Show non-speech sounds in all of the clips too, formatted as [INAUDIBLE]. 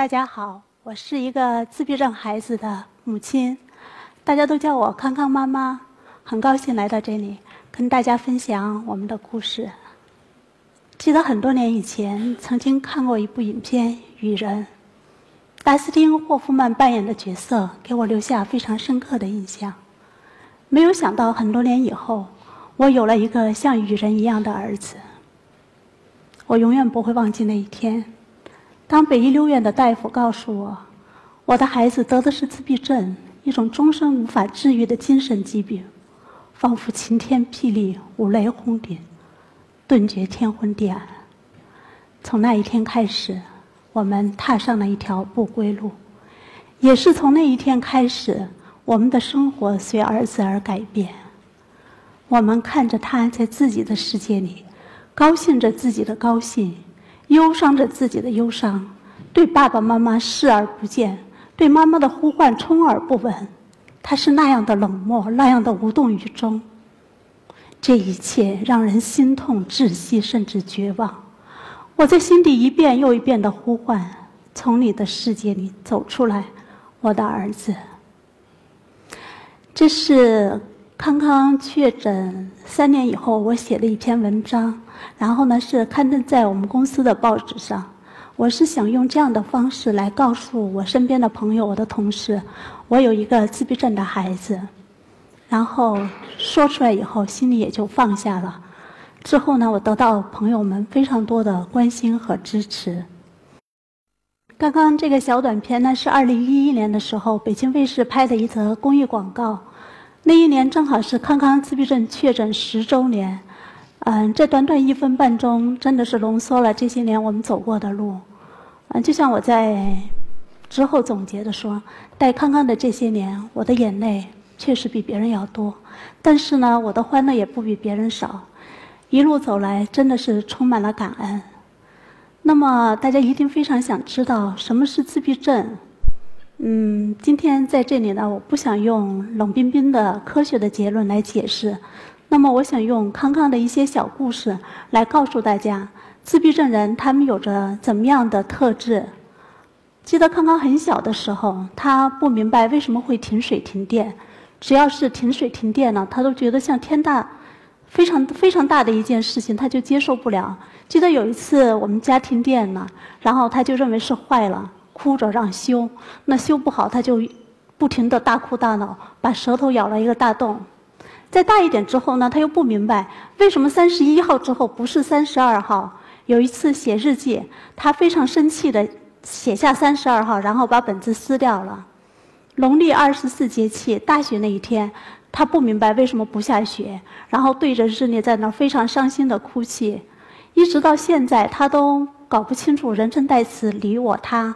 大家好，我是一个自闭症孩子的母亲，大家都叫我康康妈妈。很高兴来到这里，跟大家分享我们的故事。记得很多年以前，曾经看过一部影片《雨人》，达斯汀·霍夫曼扮演的角色给我留下非常深刻的印象。没有想到，很多年以后，我有了一个像雨人一样的儿子。我永远不会忘记那一天，当北医六院的大夫告诉我，我的孩子得的是自闭症，一种终身无法治愈的精神疾病。仿佛晴天霹雳，五雷轰顶，顿觉天昏地暗。从那一天开始，我们踏上了一条不归路。也是从那一天开始，我们的生活随儿子而改变。我们看着他在自己的世界里，高兴着自己的高兴，忧伤着自己的忧伤，对爸爸妈妈视而不见，对妈妈的呼唤充耳不闻。他是那样的冷漠，那样的无动于衷。这一切让人心痛、窒息，甚至绝望。我在心底一遍又一遍的呼唤：“从你的世界里走出来，我的儿子。”这是康康确诊三年以后，我写了一篇文章，然后呢是刊登在我们公司的报纸上。我是想用这样的方式来告诉我身边的朋友、我的同事，我有一个自闭症的孩子。然后说出来以后，心里也就放下了。之后呢，我得到朋友们非常多的关心和支持。刚刚这个小短片呢，是二零一一年的时候北京卫视拍的一则公益广告。那一年正好是康康自闭症确诊十周年。嗯，这短短一分半钟，真的是浓缩了这些年我们走过的路。嗯，就像我在之后总结的说，带康康的这些年，我的眼泪确实比别人要多，但是呢，我的欢乐也不比别人少。一路走来，真的是充满了感恩。那么，大家一定非常想知道什么是自闭症。嗯，今天在这里呢，我不想用冷冰冰的科学的结论来解释。那么，我想用康康的一些小故事来告诉大家。自闭症人他们有着怎么样的特质？记得康康很小的时候，他不明白为什么会停水停电，只要是停水停电了，他都觉得像天大、非常非常大的一件事情，他就接受不了。记得有一次我们家停电了，然后他就认为是坏了，哭着让修，那修不好他就不停的大哭大闹，把舌头咬了一个大洞。再大一点之后呢，他又不明白为什么三十一号之后不是三十二号。有一次写日记，他非常生气的写下三十二号，然后把本子撕掉了。农历二十四节气大雪那一天，他不明白为什么不下雪，然后对着日历在那儿非常伤心的哭泣。一直到现在，他都搞不清楚人称代词“你”“我”“他”。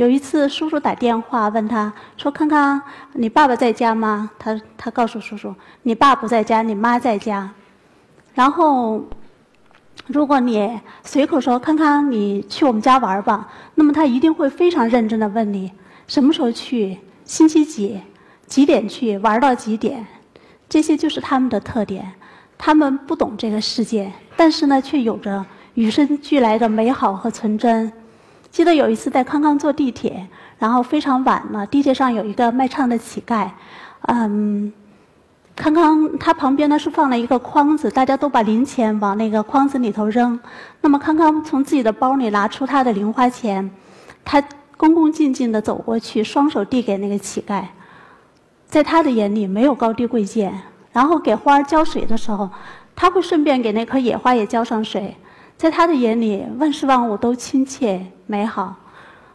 有一次，叔叔打电话问他说：“康康，你爸爸在家吗？”他他告诉叔叔：“你爸不在家，你妈在家。”然后。如果你随口说“康康，你去我们家玩吧”，那么他一定会非常认真的问你什么时候去，星期几，几点去，玩到几点。这些就是他们的特点。他们不懂这个世界，但是呢，却有着与生俱来的美好和纯真。记得有一次带康康坐地铁，然后非常晚了，地铁上有一个卖唱的乞丐，嗯。康康他旁边呢是放了一个筐子，大家都把零钱往那个筐子里头扔。那么康康从自己的包里拿出他的零花钱，他恭恭敬敬地走过去，双手递给那个乞丐。在他的眼里没有高低贵贱。然后给花浇水的时候，他会顺便给那棵野花也浇上水。在他的眼里，万事万物都亲切美好。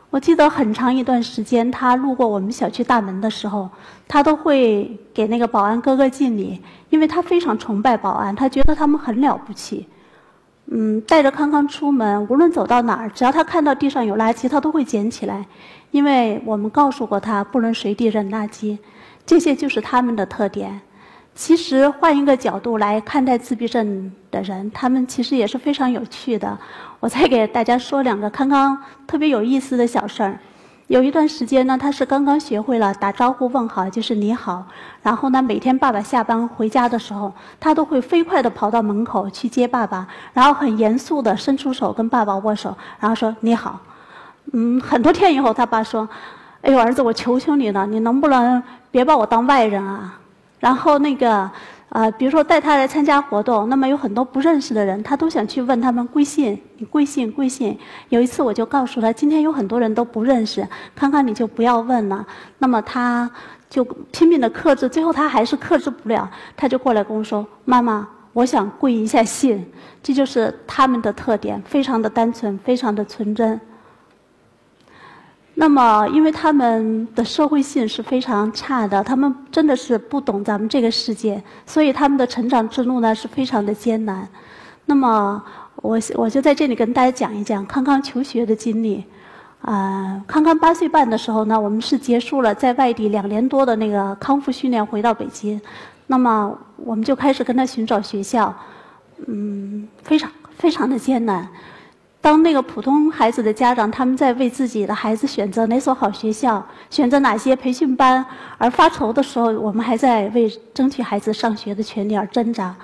我记得很长一段时间，他路过我们小区大门的时候，他都会给那个保安哥哥敬礼，因为他非常崇拜保安，他觉得他们很了不起。嗯，带着康康出门，无论走到哪儿，只要他看到地上有垃圾，他都会捡起来，因为我们告诉过他不能随地扔垃圾，这些就是他们的特点。其实换一个角度来看待自闭症的人，他们其实也是非常有趣的。我再给大家说两个刚刚特别有意思的小事儿。有一段时间呢，他是刚刚学会了打招呼问好，就是你好。然后呢，每天爸爸下班回家的时候，他都会飞快地跑到门口去接爸爸，然后很严肃地伸出手跟爸爸握手，然后说你好。嗯，很多天以后，他爸说：“哎呦，儿子，我求求你了，你能不能 [LAUGHS] 别把我当外人啊？”然后那个，呃，比如说带他来参加活动，那么有很多不认识的人，他都想去问他们贵姓，你贵姓贵姓。有一次我就告诉他，今天有很多人都不认识，康康你就不要问了。那么他就拼命的克制，最后他还是克制不了，他就过来跟我说：“妈妈，我想贵一下姓。”这就是他们的特点，非常的单纯，非常的纯真。那么，因为他们的社会性是非常差的，他们真的是不懂咱们这个世界，所以他们的成长之路呢是非常的艰难。那么，我我就在这里跟大家讲一讲康康求学的经历。啊，康康八岁半的时候呢，我们是结束了在外地两年多的那个康复训练，回到北京。那么，我们就开始跟他寻找学校，嗯，非常非常的艰难。当那个普通孩子的家长，他们在为自己的孩子选择哪所好学校、选择哪些培训班而发愁的时候，我们还在为争取孩子上学的权利而挣扎。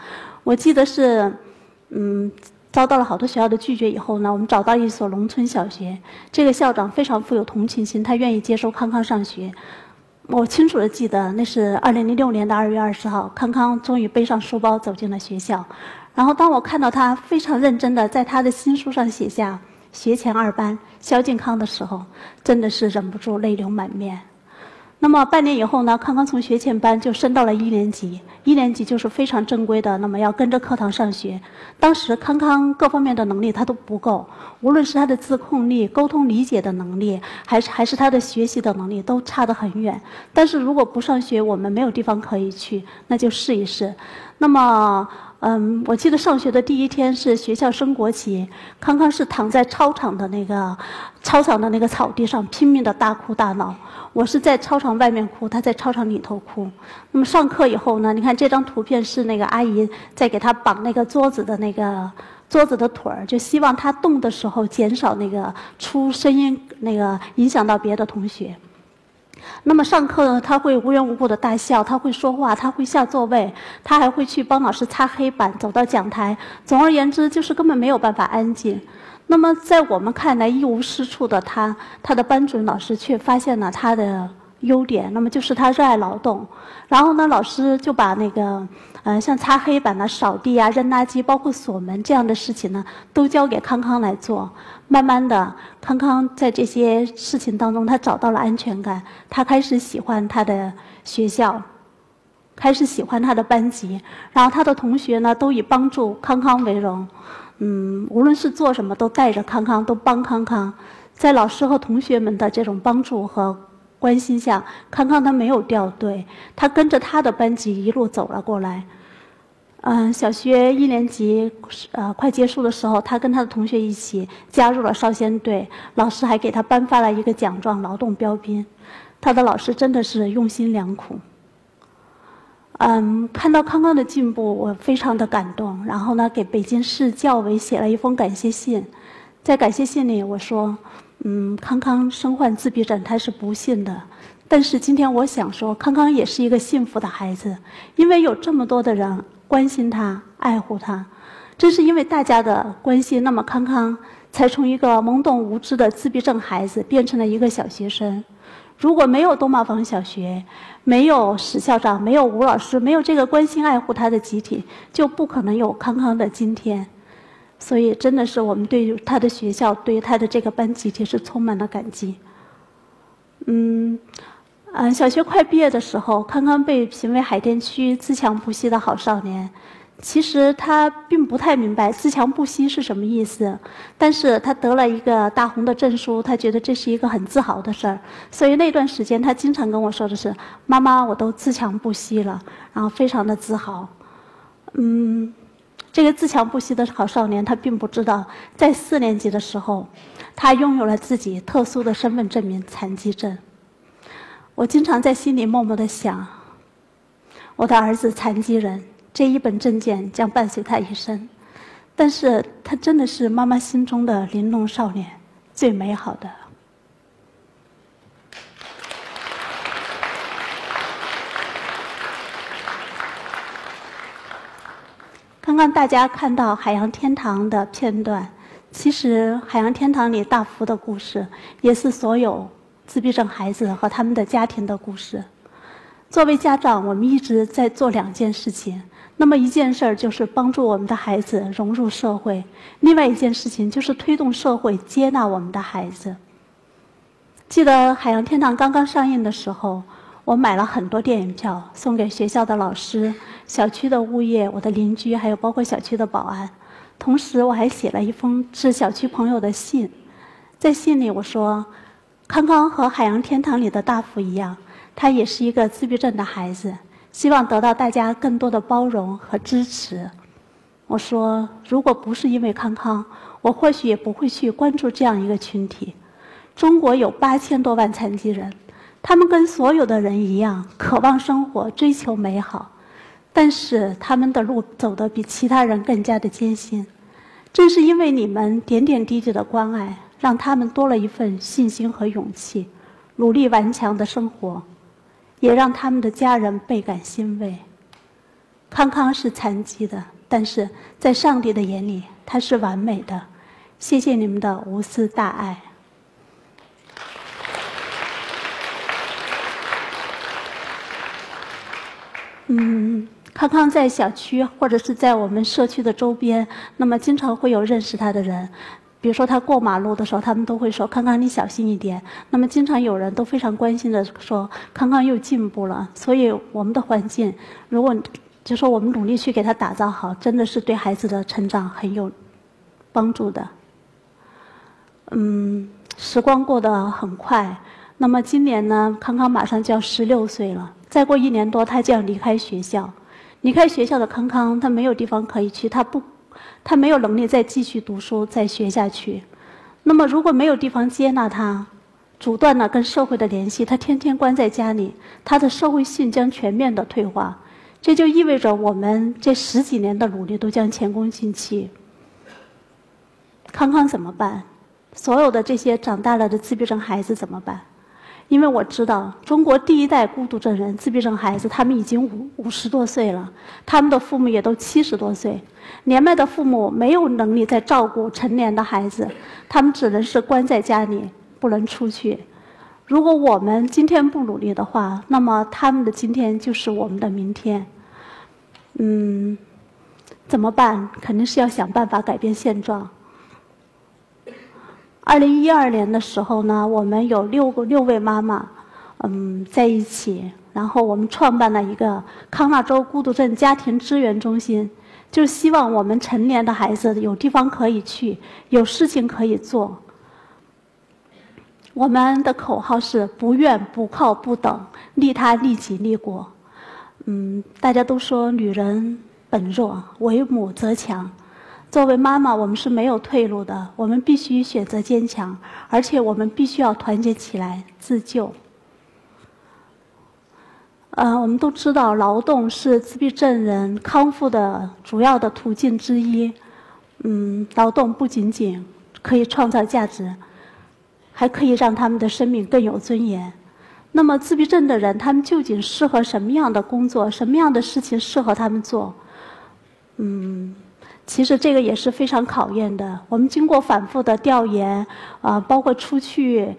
我记得是，嗯，遭到了好多学校的拒绝以后呢，我们找到一所农村小学，这个校长非常富有同情心，他愿意接收康康上学。我清楚的记得，那是二零零六年的二月二十号，康康终于背上书包走进了学校。然后，当我看到他非常认真的在他的新书上写下“学前二班肖敬康”的时候，真的是忍不住泪流满面。那么半年以后呢，康康从学前班就升到了一年级。一年级就是非常正规的，那么要跟着课堂上学。当时康康各方面的能力他都不够，无论是他的自控力、沟通理解的能力，还是还是他的学习的能力，都差得很远。但是如果不上学，我们没有地方可以去，那就试一试。那么。嗯，我记得上学的第一天是学校升国旗，康康是躺在操场的那个操场的那个草地上拼命的大哭大闹。我是在操场外面哭，他在操场里头哭。那么上课以后呢？你看这张图片是那个阿姨在给他绑那个桌子的那个桌子的腿儿，就希望他动的时候减少那个出声音，那个影响到别的同学。那么上课呢，他会无缘无故的大笑，他会说话，他会下座位，他还会去帮老师擦黑板，走到讲台。总而言之，就是根本没有办法安静。那么在我们看来一无是处的他，他的班主任老师却发现了他的优点，那么就是他热爱劳动。然后呢，老师就把那个。呃，像擦黑板啊、扫地啊、扔垃圾，包括锁门这样的事情呢，都交给康康来做。慢慢的，康康在这些事情当中，他找到了安全感，他开始喜欢他的学校，开始喜欢他的班级。然后他的同学呢，都以帮助康康为荣。嗯，无论是做什么，都带着康康，都帮康康。在老师和同学们的这种帮助和。关心下，康康他没有掉队，他跟着他的班级一路走了过来。嗯，小学一年级呃快结束的时候，他跟他的同学一起加入了少先队，老师还给他颁发了一个奖状——劳动标兵。他的老师真的是用心良苦。嗯，看到康康的进步，我非常的感动。然后呢，给北京市教委写了一封感谢信，在感谢信里我说。嗯，康康身患自闭症，他是不幸的。但是今天我想说，康康也是一个幸福的孩子，因为有这么多的人关心他、爱护他。正是因为大家的关心，那么康康才从一个懵懂无知的自闭症孩子变成了一个小学生。如果没有东马房小学，没有史校长，没有吴老师，没有这个关心爱护他的集体，就不可能有康康的今天。所以，真的是我们对他的学校、对他的这个班集体是充满了感激。嗯，嗯，小学快毕业的时候，康康被评为海淀区自强不息的好少年。其实他并不太明白“自强不息”是什么意思，但是他得了一个大红的证书，他觉得这是一个很自豪的事儿。所以那段时间，他经常跟我说的是：“妈妈，我都自强不息了。”然后非常的自豪。嗯。这个自强不息的好少年，他并不知道，在四年级的时候，他拥有了自己特殊的身份证明——残疾证。我经常在心里默默的想：我的儿子残疾人，这一本证件将伴随他一生。但是他真的是妈妈心中的玲珑少年，最美好的。刚刚大家看到海洋天堂的片段，其实《海洋天堂》里大福的故事，也是所有自闭症孩子和他们的家庭的故事。作为家长，我们一直在做两件事情。那么一件事儿就是帮助我们的孩子融入社会，另外一件事情就是推动社会接纳我们的孩子。记得《海洋天堂》刚刚上映的时候，我买了很多电影票送给学校的老师、小区的物业、我的邻居，还有包括小区的保安。同时，我还写了一封致小区朋友的信，在信里我说：“康康和《海洋天堂》里的大福一样。”他也是一个自闭症的孩子，希望得到大家更多的包容和支持。我说，如果不是因为康康，我或许也不会去关注这样一个群体。中国有八千多万残疾人，他们跟所有的人一样，渴望生活，追求美好，但是他们的路走得比其他人更加的艰辛。正是因为你们点点滴滴的关爱，让他们多了一份信心和勇气，努力顽强的生活。也让他们的家人倍感欣慰。康康是残疾的，但是在上帝的眼里，他是完美的。谢谢你们的无私大爱。嗯，康康在小区或者是在我们社区的周边，那么经常会有认识他的人。比如说他过马路的时候，他们都会说：“康康，你小心一点。”那么经常有人都非常关心的说：“康康又进步了。”所以我们的环境，如果就说我们努力去给他打造好，真的是对孩子的成长很有帮助的。嗯，时光过得很快。那么今年呢，康康马上就要十六岁了，再过一年多他就要离开学校。离开学校的康康，他没有地方可以去，他不。他没有能力再继续读书、再学下去。那么，如果没有地方接纳他，阻断了跟社会的联系，他天天关在家里，他的社会性将全面的退化。这就意味着我们这十几年的努力都将前功尽弃。康康怎么办？所有的这些长大了的自闭症孩子怎么办？因为我知道，中国第一代孤独症人、自闭症孩子，他们已经五五十多岁了，他们的父母也都七十多岁，年迈的父母没有能力再照顾成年的孩子，他们只能是关在家里，不能出去。如果我们今天不努力的话，那么他们的今天就是我们的明天。嗯，怎么办？肯定是要想办法改变现状。二零一二年的时候呢，我们有六个六位妈妈，嗯，在一起，然后我们创办了一个康纳州孤独症家庭支援中心，就希望我们成年的孩子有地方可以去，有事情可以做。我们的口号是“不怨不靠不等，利他利己利国”。嗯，大家都说女人本弱，为母则强。作为妈妈，我们是没有退路的。我们必须选择坚强，而且我们必须要团结起来自救。呃，我们都知道，劳动是自闭症人康复的主要的途径之一。嗯，劳动不仅仅可以创造价值，还可以让他们的生命更有尊严。那么，自闭症的人，他们究竟适合什么样的工作？什么样的事情适合他们做？嗯。其实这个也是非常考验的。我们经过反复的调研，啊，包括出去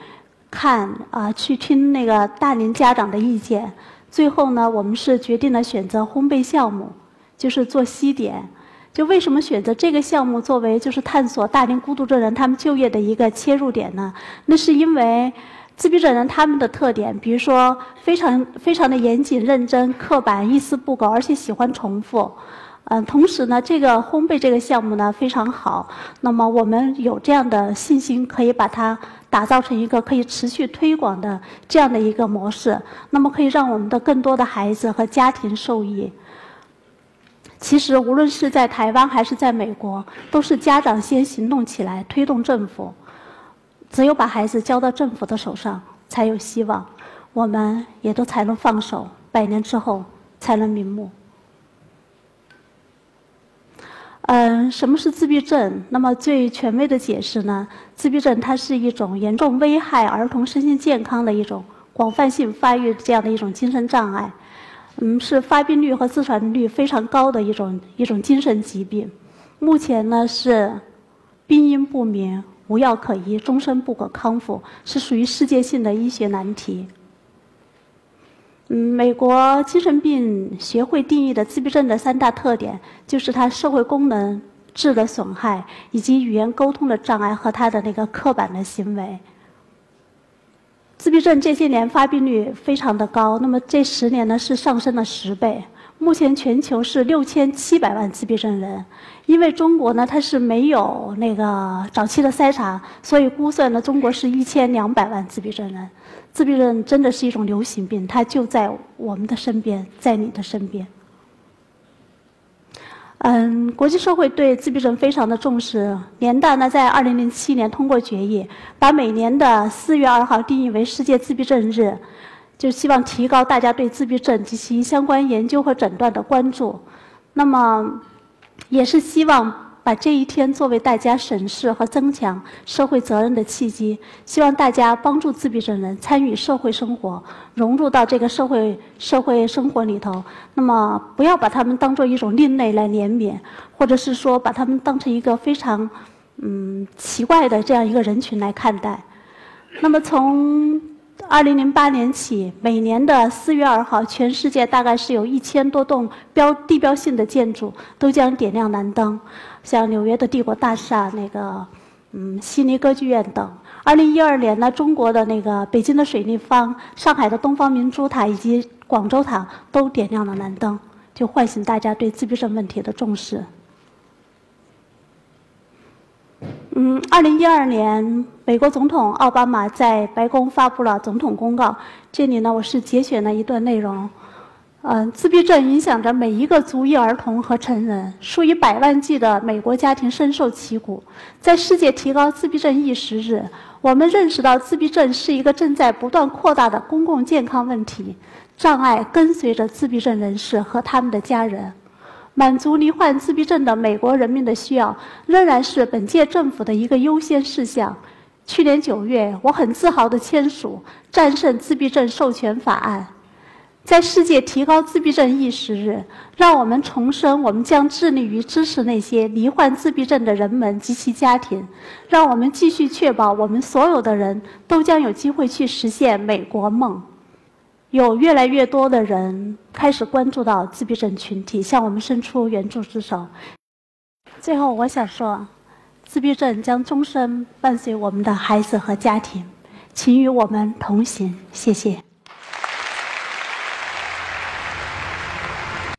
看啊，去听那个大龄家长的意见，最后呢，我们是决定了选择烘焙项目，就是做西点。就为什么选择这个项目作为就是探索大龄孤独症人他们就业的一个切入点呢？那是因为自闭症人他们的特点，比如说非常非常的严谨认真、刻板、一丝不苟，而且喜欢重复。嗯，同时呢，这个烘焙这个项目呢非常好。那么我们有这样的信心，可以把它打造成一个可以持续推广的这样的一个模式。那么可以让我们的更多的孩子和家庭受益。其实无论是在台湾还是在美国，都是家长先行动起来，推动政府。只有把孩子交到政府的手上，才有希望。我们也都才能放手，百年之后才能瞑目。嗯，什么是自闭症？那么最权威的解释呢？自闭症它是一种严重危害儿童身心健康的一种广泛性发育这样的一种精神障碍，嗯，是发病率和自传率非常高的一种一种精神疾病。目前呢是病因不明，无药可医，终身不可康复，是属于世界性的医学难题。嗯，美国精神病学会定义的自闭症的三大特点，就是它社会功能质的损害，以及语言沟通的障碍和它的那个刻板的行为。自闭症这些年发病率非常的高，那么这十年呢是上升了十倍。目前全球是六千七百万自闭症人，因为中国呢它是没有那个早期的筛查，所以估算呢中国是一千两百万自闭症人。自闭症真的是一种流行病，它就在我们的身边，在你的身边。嗯，国际社会对自闭症非常的重视，联大呢在二零零七年通过决议，把每年的四月二号定义为世界自闭症日。就希望提高大家对自闭症及其相关研究和诊断的关注，那么，也是希望把这一天作为大家审视和增强社会责任的契机。希望大家帮助自闭症人参与社会生活，融入到这个社会社会生活里头。那么，不要把他们当做一种另类来怜悯，或者是说把他们当成一个非常嗯奇怪的这样一个人群来看待。那么从二零零八年起，每年的四月二号，全世界大概是有一千多栋标地标性的建筑都将点亮蓝灯，像纽约的帝国大厦、那个嗯悉尼歌剧院等。二零一二年呢，中国的那个北京的水立方、上海的东方明珠塔以及广州塔都点亮了蓝灯，就唤醒大家对自闭症问题的重视。嗯，二零一二年，美国总统奥巴马在白宫发布了总统公告。这里呢，我是节选了一段内容。嗯，自闭症影响着每一个足裔儿童和成人，数以百万计的美国家庭深受其苦。在世界提高自闭症意识日，我们认识到自闭症是一个正在不断扩大的公共健康问题，障碍跟随着自闭症人士和他们的家人。满足罹患自闭症的美国人民的需要，仍然是本届政府的一个优先事项。去年九月，我很自豪地签署《战胜自闭症授权法案》。在世界提高自闭症意识日，让我们重申，我们将致力于支持那些罹患自闭症的人们及其家庭。让我们继续确保，我们所有的人都将有机会去实现美国梦。有越来越多的人开始关注到自闭症群体，向我们伸出援助之手。最后，我想说，自闭症将终身伴随我们的孩子和家庭，请与我们同行。谢谢。